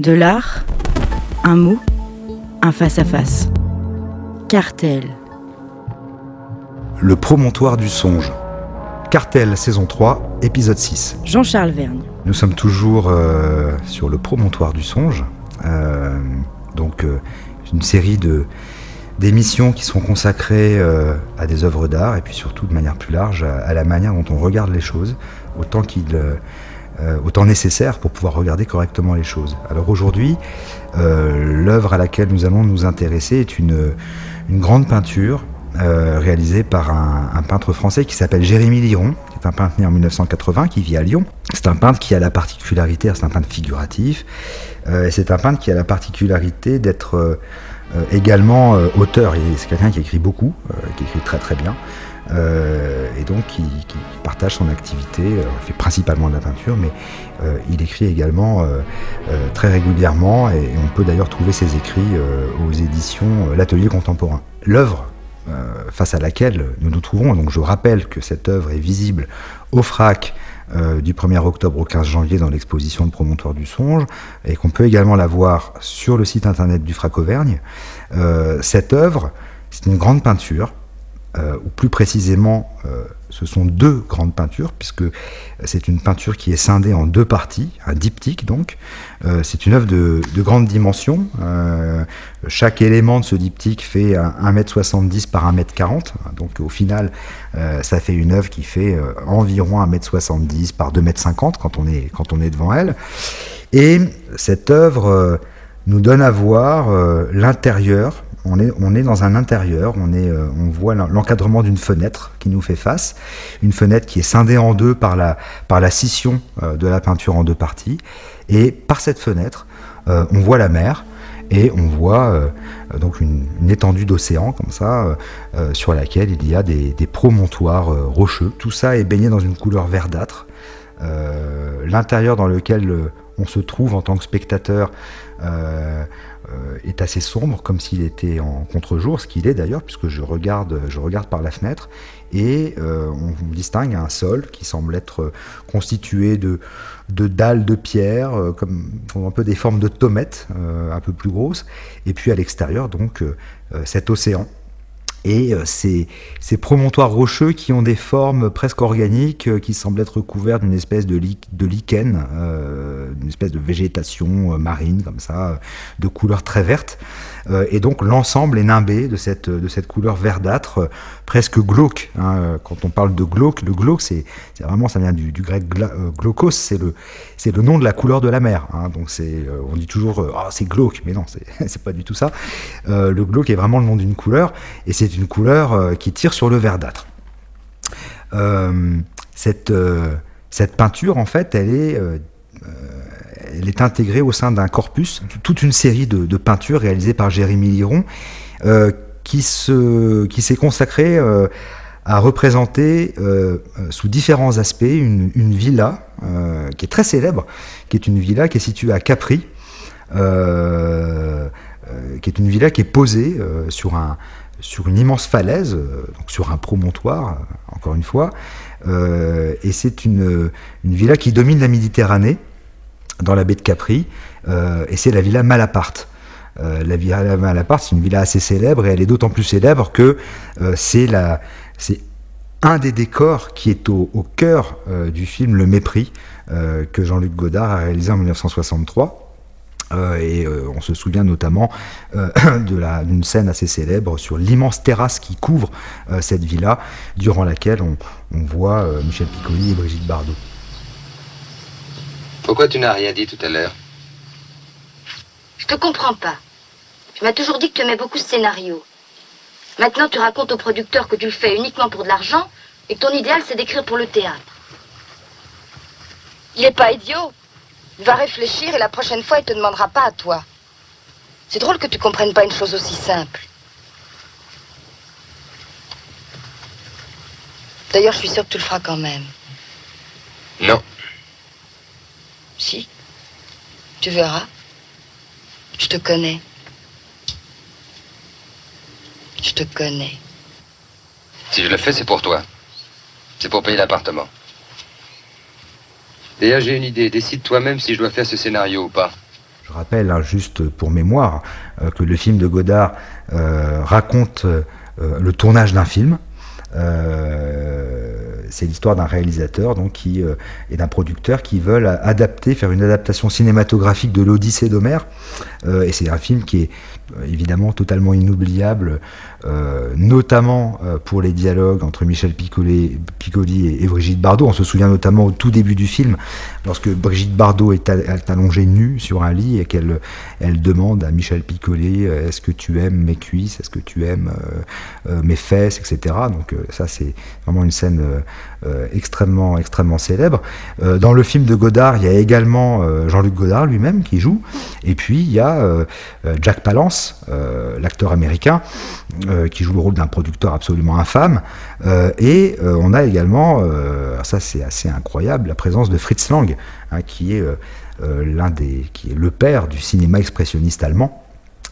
De l'art, un mot, un face-à-face. Cartel. Le promontoire du songe. Cartel, saison 3, épisode 6. Jean-Charles Vergne. Nous sommes toujours euh, sur le promontoire du songe. Euh, donc, euh, une série de d'émissions qui sont consacrées à des œuvres d'art et puis surtout de manière plus large à, à la manière dont on regarde les choses, autant qu'il euh, euh, autant nécessaire pour pouvoir regarder correctement les choses. Alors aujourd'hui, euh, l'œuvre à laquelle nous allons nous intéresser est une, une grande peinture euh, réalisée par un, un peintre français qui s'appelle Jérémy Liron, qui est un peintre né en 1980, qui vit à Lyon. C'est un peintre qui a la particularité, c'est un peintre figuratif, euh, et c'est un peintre qui a la particularité d'être également auteur. C'est quelqu'un qui écrit beaucoup, qui écrit très très bien. Euh, et donc qui, partage son activité, euh, il fait principalement de la peinture, mais euh, il écrit également très régulièrement, et, on peut d'ailleurs trouver ses écrits aux éditions L'Atelier Contemporain. L'œuvre face à laquelle nous nous trouvons, donc je rappelle que cette œuvre est visible au FRAC du 1er octobre au 15 janvier dans l'exposition de Promontoire du Songe, et qu'on peut également la voir sur le site internet du FRAC Auvergne. Cette œuvre, c'est une grande peinture, euh, ou plus précisément, euh, ce sont deux grandes peintures, puisque c'est une peinture qui est scindée en deux parties, un diptyque donc. Euh, c'est une œuvre de, de grande dimension. Chaque élément de ce diptyque fait un- 1m70 par 1m40, donc au final, ça fait une œuvre qui fait environ 1m70 par 2m50 quand on est, quand on est devant elle. Et cette œuvre nous donne à voir l'intérieur. On est, dans un intérieur, on, euh, voit l'en- l'encadrement d'une fenêtre qui nous fait face, une fenêtre qui est scindée en deux par la, par la scission euh, de la peinture en deux parties. Et par cette fenêtre, euh, on voit la mer et on voit donc une, étendue d'océan comme ça, sur laquelle il y a des, promontoires rocheux. Tout ça est baigné dans une couleur verdâtre. L'intérieur dans lequel on se trouve en tant que spectateur est assez sombre, comme s'il était en contre-jour, ce qu'il est d'ailleurs, puisque je regarde, je regarde par la fenêtre, et euh, on distingue un sol qui semble être euh, constitué de, de dalles de pierre, euh, comme un peu des formes de tomettes, euh, un peu plus grosses, et puis à l'extérieur, donc, euh, euh, cet océan. Et euh, ces, promontoires rocheux qui ont des formes presque organiques, euh, qui semblent être couverts d'une espèce de, lich- de lichen, euh, d'une espèce de végétation euh, marine, comme ça, de couleur très verte. Euh, et donc l'ensemble est nimbé de cette, de cette couleur verdâtre, euh, presque glauque. hein. Euh, Quand on parle de glauque, le glauque, c'est vraiment, ça vient du, grec gla- glaucos, c'est le, le nom de la couleur de la mer. hein. Donc on dit toujours, ah c'est glauque, mais non, c'est pas du tout ça. Le glauque est vraiment le nom d'une couleur, et c'est une couleur qui tire sur le verdâtre. Cette, cette peinture, en fait, elle est, elle est intégrée au sein d'un corpus, toute une série de, peintures réalisées par Jérémy Liron, euh, qui se, qui s'est consacré euh, à représenter euh, sous différents aspects une, une villa qui est très célèbre, qui est une villa qui est située à Capri, qui est une villa qui est posée sur, un, sur une immense falaise, donc sur un promontoire, encore une fois. Et c'est une, une villa qui domine la Méditerranée, dans la baie de Capri, euh, et c'est la villa Malaparte. Euh, la villa Malaparte, c'est une villa assez célèbre, et elle est d'autant plus célèbre que euh, c'est un des décors qui est au, cœur du film Le Mépris, que Jean-Luc Godard a réalisé en 1963. Euh, et on se souvient notamment de d'une scène assez célèbre sur l'immense terrasse qui couvre cette villa, durant laquelle on, on voit Michel Piccoli et Brigitte Bardot. Pourquoi tu n'as rien dit tout à l'heure Je te comprends pas. Tu m'as toujours dit que tu aimais beaucoup ce scénario. Maintenant, tu racontes au producteur que tu le fais uniquement pour de l'argent et que ton idéal, c'est d'écrire pour le théâtre. Il est pas idiot. Il va réfléchir et la prochaine fois, il te demandera pas à toi. C'est drôle que tu comprennes pas une chose aussi simple. D'ailleurs, je suis sûre que tu le feras quand même. Non. Si. Tu verras. Je te connais. Je te connais. Si je le fais, c'est pour toi. C'est pour payer l'appartement. D'ailleurs, j'ai une idée. Décide toi-même si je dois faire ce scénario ou pas. Je rappelle, hein, juste pour mémoire, que le film de Godard raconte le tournage d'un film. C'est l'histoire d'un réalisateur donc, qui, et d'un producteur qui veulent adapter, faire une adaptation cinématographique de l'Odyssée d'Homère. et c'est un film qui est évidemment totalement inoubliable, euh, notamment euh, pour les dialogues entre Michel Piccoli, et, Brigitte Bardot. On se souvient notamment au tout début du film, lorsque Brigitte Bardot est, allongée nue sur un lit et qu'elle elle demande à Michel Piccoli euh, Est-ce que tu aimes mes cuisses? Est-ce que tu aimes mes fesses? Etc. Donc ça, c'est vraiment une scène extrêmement, extrêmement célèbre. dans le film de Godard, il y a également Jean-Luc Godard lui-même qui joue, et puis il y a Jack Palance, l'acteur américain, euh, qui joue le rôle d'un producteur absolument infâme. Euh, et euh, on a également, ça c'est assez incroyable, la présence de Fritz Lang, hein, qui est l'un des, qui est le père du cinéma expressionniste allemand.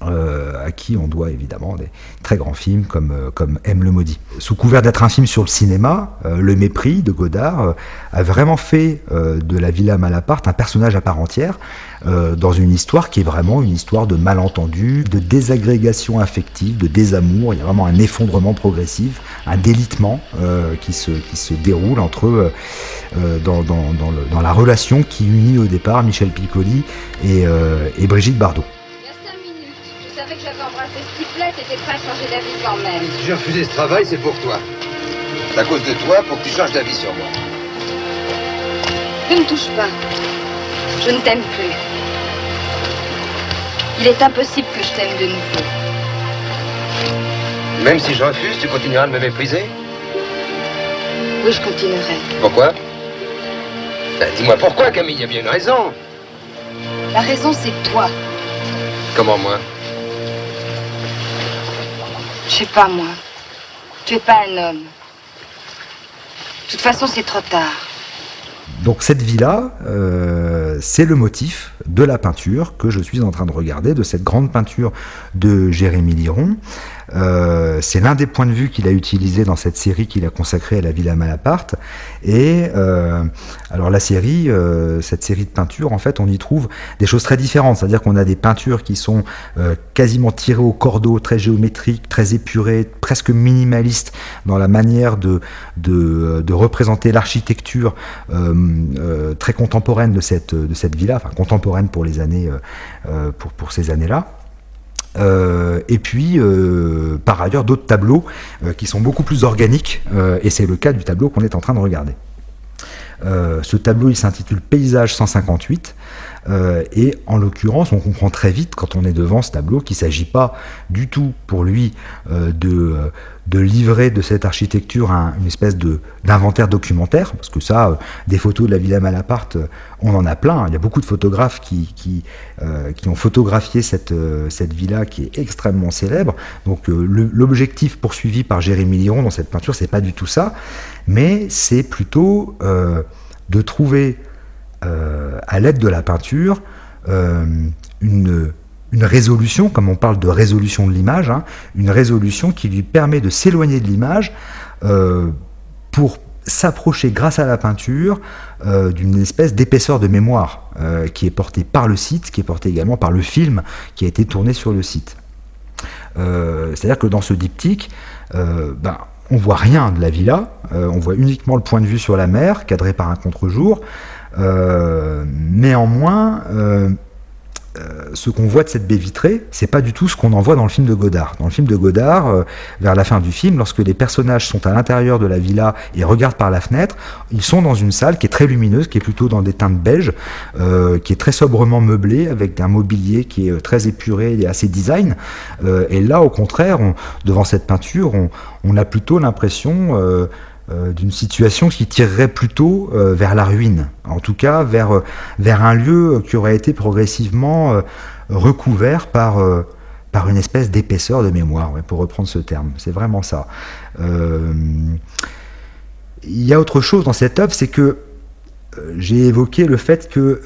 À qui on doit évidemment des très grands films comme, comme M le maudit. Sous couvert d'être un film sur le cinéma, Le mépris de Godard a vraiment fait de la Villa Malaparte un personnage à part entière, euh, dans une histoire qui est vraiment une histoire de malentendu, de désagrégation affective, de désamour. Il y a vraiment un effondrement progressif, un délitement euh, qui, se, qui se déroule entre eux euh, dans, dans, dans, la relation qui unit au départ Michel Piccoli et Brigitte Bardot. Savais que j'avais embrassé ce type-là, t'étais prêt à changer d'avis quand même. Si j'ai refusé ce travail, c'est pour toi. C'est à cause de toi pour que tu changes d'avis sur moi. Ne me touche pas. Je ne t'aime plus. Il est impossible que je t'aime de nouveau. Même si je refuse, tu continueras de me mépriser? Oui, je continuerai. Pourquoi? Ben, Dis-moi pourquoi, Camille, il y a bien une raison. La raison, c'est toi. Comment moi? Sais pas, moi. Tu es pas un homme. De toute façon, c'est trop tard. Donc cette villa, euh, c'est le motif de la peinture que je suis en train de regarder, de cette grande peinture de Jérémy Liron. Euh, c'est l'un des points de vue qu'il a utilisé dans cette série qu'il a consacrée à la Villa Malaparte. Et euh, alors la série, euh, cette série de peintures, en fait, on y trouve des choses très différentes. C'est-à-dire qu'on a des peintures qui sont quasiment tirées au cordeau, très géométriques, très épurées, presque minimalistes dans la manière de, de, représenter l'architecture très contemporaine de cette, de cette villa, enfin contemporaine pour les années, pour, pour ces années-là. Euh, et puis, euh, par ailleurs, d'autres tableaux euh, qui sont beaucoup plus organiques, et c'est le cas du tableau qu'on est en train de regarder. ce tableau, il s'intitule Paysage 158. et en l'occurrence, on comprend très vite quand on est devant ce tableau qu'il ne s'agit pas du tout pour lui de, de livrer de cette architecture une espèce d'inventaire documentaire, parce que ça, euh, des photos de la Villa Malaparte, euh, on en a plein. Il y a beaucoup de photographes qui, qui, euh, qui ont photographié cette, cette villa qui est extrêmement célèbre. Donc l'objectif poursuivi par Jérémy Liron dans cette peinture, c'est pas du tout ça, mais c'est plutôt de trouver à l'aide de la peinture une une résolution, comme on parle de résolution de l'image, hein, une résolution qui lui permet de s'éloigner de l'image euh, pour s'approcher grâce à la peinture euh, d'une espèce d'épaisseur de mémoire euh, qui est portée par le site, qui est portée également par le film qui a été tourné sur le site. C'est-à-dire que dans ce diptyque, ben, on voit rien de la villa, on voit uniquement le point de vue sur la mer, cadré par un contre-jour. néanmoins, euh, ce qu'on voit de cette baie vitrée, c'est pas du tout ce qu'on en voit dans le film de Godard. Dans le film de Godard, euh, vers la fin du film, lorsque les personnages sont à l'intérieur de la villa et regardent par la fenêtre, ils sont dans une salle qui est très lumineuse, qui est plutôt dans des teintes beiges, euh, qui est très sobrement meublée, avec un mobilier qui est très épuré et assez design. et là, au contraire, devant cette peinture, on a plutôt l'impression euh, d'une situation qui tirerait plutôt euh, vers la ruine, en tout cas vers, euh, vers un lieu qui aurait été progressivement recouvert par, par une espèce d'épaisseur de mémoire, pour reprendre ce terme. C'est vraiment ça. Il y a autre chose dans cette œuvre, c'est que j'ai évoqué le fait que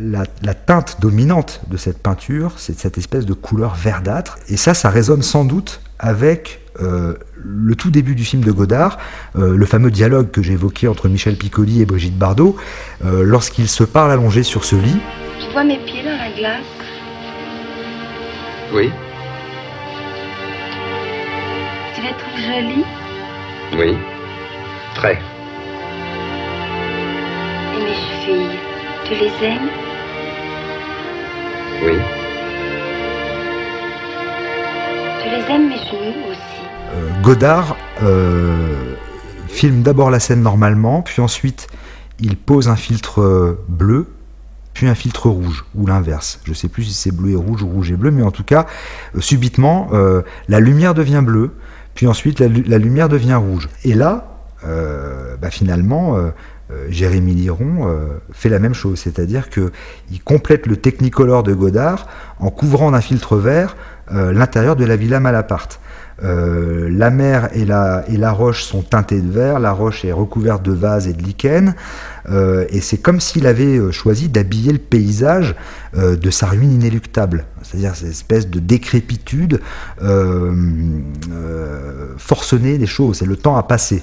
la, la, teinte dominante de cette peinture, c'est cette espèce de couleur verdâtre, et ça, ça résonne sans doute avec euh, le tout début du film de Godard, euh, le fameux dialogue que j'ai évoqué entre Michel Piccoli et Brigitte Bardot, euh, lorsqu'ils se parlent allongés sur ce lit, Tu vois mes pieds dans la glace? Oui, Tu les trouves jolis oui. Très. Et mes chevilles, tu les aimes? Oui. Tu les aimes mes genoux Godard euh, filme d'abord la scène normalement, puis ensuite il pose un filtre euh, bleu, puis un filtre rouge, ou l'inverse. Je ne sais plus si c'est bleu et rouge ou rouge et bleu, mais en tout cas, euh, subitement, euh, la lumière devient bleue, puis ensuite la, lu- la lumière devient rouge. Et là, euh, bah, finalement, euh, euh, Jérémy Liron euh, fait la même chose, c'est-à-dire que il complète le Technicolor de Godard en couvrant d'un filtre vert euh, l'intérieur de la Villa Malaparte. Euh, la mer et la, et roche sont teintées de vert, la roche est recouverte de vases et de lichens, euh, et c'est comme s'il avait euh, choisi d'habiller le paysage de sa ruine inéluctable, c'est-à-dire cette espèce de décrépitude forcenée des choses, c'est le temps à passer.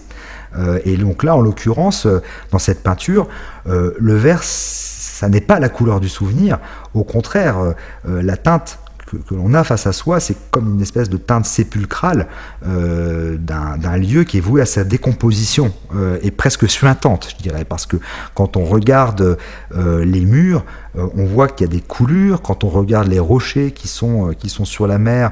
Et donc là, en l'occurrence, dans cette peinture, le vert, ça n'est pas la couleur du souvenir, au contraire, la teinte que, l'on a face à soi, c'est comme une espèce de teinte sépulcrale euh, d'un lieu qui est voué à sa décomposition euh, et presque suintante, je dirais, parce que quand on regarde euh, les murs, euh, on voit qu'il y a des coulures. Quand on regarde les rochers qui sont, qui sont sur la mer,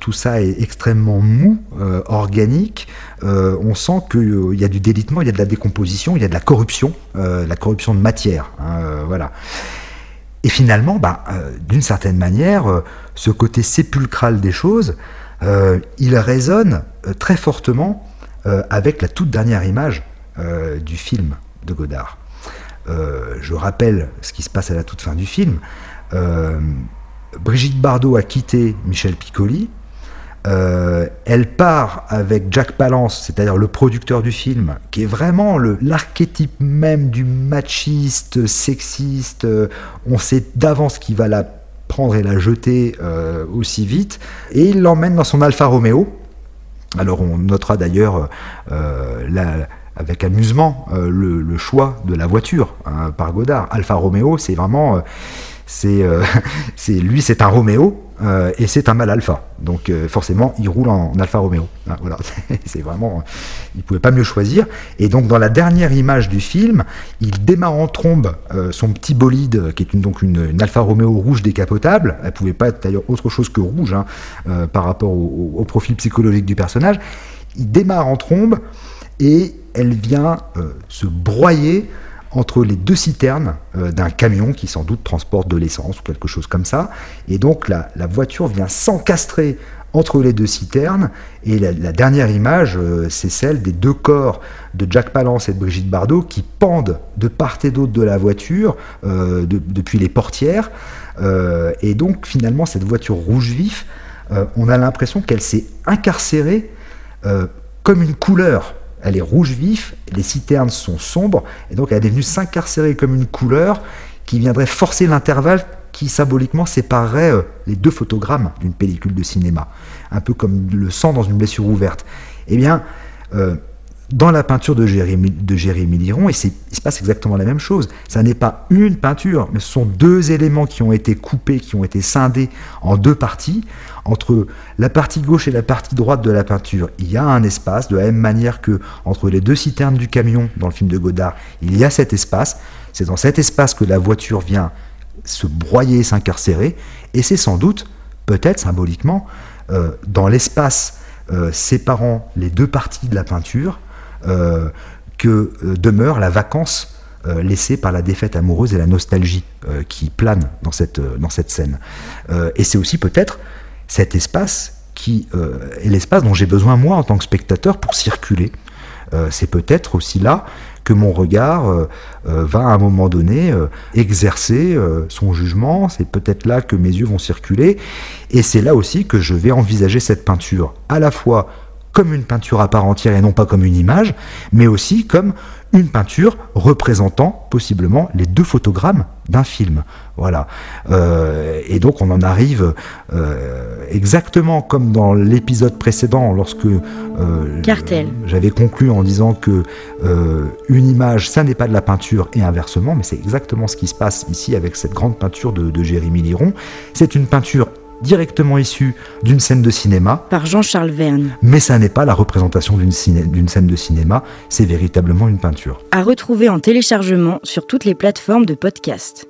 tout ça est extrêmement mou, organique. On sent qu'il y a du délitement, il y a de la décomposition, il y a de la corruption, la corruption de matière. hein, voilà. Et finalement, bah, euh, d'une certaine manière, euh, ce côté sépulcral des choses, euh, il résonne très fortement avec la toute dernière image du film de Godard. Je rappelle ce qui se passe à la toute fin du film. Brigitte Bardot a quitté Michel Piccoli. Euh, elle part avec Jack Palance, c'est-à-dire le producteur du film, qui est vraiment l'archétype même du machiste, sexiste. Euh, on sait d'avance qu'il va la prendre et la jeter euh, aussi vite. Et il l'emmène dans son Alfa Romeo. Alors on notera d'ailleurs avec amusement le, choix de la voiture hein, par Godard. Alfa Romeo, c'est vraiment, c'est lui, c'est un Romeo euh, et c'est un mal alpha. Donc euh, forcément, il roule en, en Alfa Romeo. Hein, voilà, c'est vraiment, il pouvait pas mieux choisir. Et donc dans la dernière image du film, il démarre en trombe euh, son petit bolide, qui est une, donc une, Alfa Romeo rouge décapotable. Elle pouvait pas être d'ailleurs autre chose que rouge hein, par rapport au, profil psychologique du personnage. Il démarre en trombe et elle vient se broyer entre les deux citernes euh, d'un camion qui sans doute transporte de l'essence ou quelque chose comme ça. Et donc la, voiture vient s'encastrer entre les deux citernes. Et la, dernière image, euh, c'est celle des deux corps de Jack Palance et de Brigitte Bardot qui pendent de part et d'autre de la voiture euh, de- depuis les portières. Et donc finalement, cette voiture rouge vif, on a l'impression qu'elle s'est incarcérée comme une couleur. Elle est rouge vif, les citernes sont sombres, et donc elle est venue s'incarcérer comme une couleur qui viendrait forcer l'intervalle qui symboliquement séparerait euh, les deux photogrammes d'une pellicule de cinéma, un peu comme le sang dans une blessure ouverte. Eh bien, euh, dans la peinture de Jérémy, Liron, et il se passe exactement la même chose. Ça n'est pas une peinture, mais ce sont deux éléments qui ont été coupés, qui ont été scindés en deux parties. Entre la partie gauche et la partie droite de la peinture, il y a un espace, de la même manière que entre les deux citernes du camion dans le film de Godard, il y a cet espace. C'est dans cet espace que la voiture vient se broyer, s'incarcérer, et c'est sans doute, peut-être symboliquement, euh, dans l'espace euh, séparant les deux parties de la peinture, que euh, demeure la vacance euh, laissée par la défaite amoureuse et la nostalgie euh, qui plane dans cette, euh, dans cette scène. Euh, et c'est aussi peut-être cet espace qui euh, est l'espace dont j'ai besoin moi en tant que spectateur pour circuler. Euh, c'est peut-être aussi là que mon regard euh, euh, va à un moment donné euh, exercer euh, son jugement, c'est peut-être là que mes yeux vont circuler, et c'est là aussi que je vais envisager cette peinture, à la fois comme une peinture à part entière et non pas comme une image, mais aussi comme une peinture représentant possiblement les deux photogrammes d'un film. Voilà. Euh, et donc on en arrive euh, exactement comme dans l'épisode précédent, lorsque euh, j'avais conclu en disant que une image, ça n'est pas de la peinture et inversement, mais c'est exactement ce qui se passe ici avec cette grande peinture de, de Jérémy Liron. C'est une peinture directement issue d'une scène de cinéma. Par Jean-Charles Verne. Mais ça n'est pas la représentation d'une scène de cinéma, c'est véritablement une peinture. À retrouver en téléchargement sur toutes les plateformes de podcast.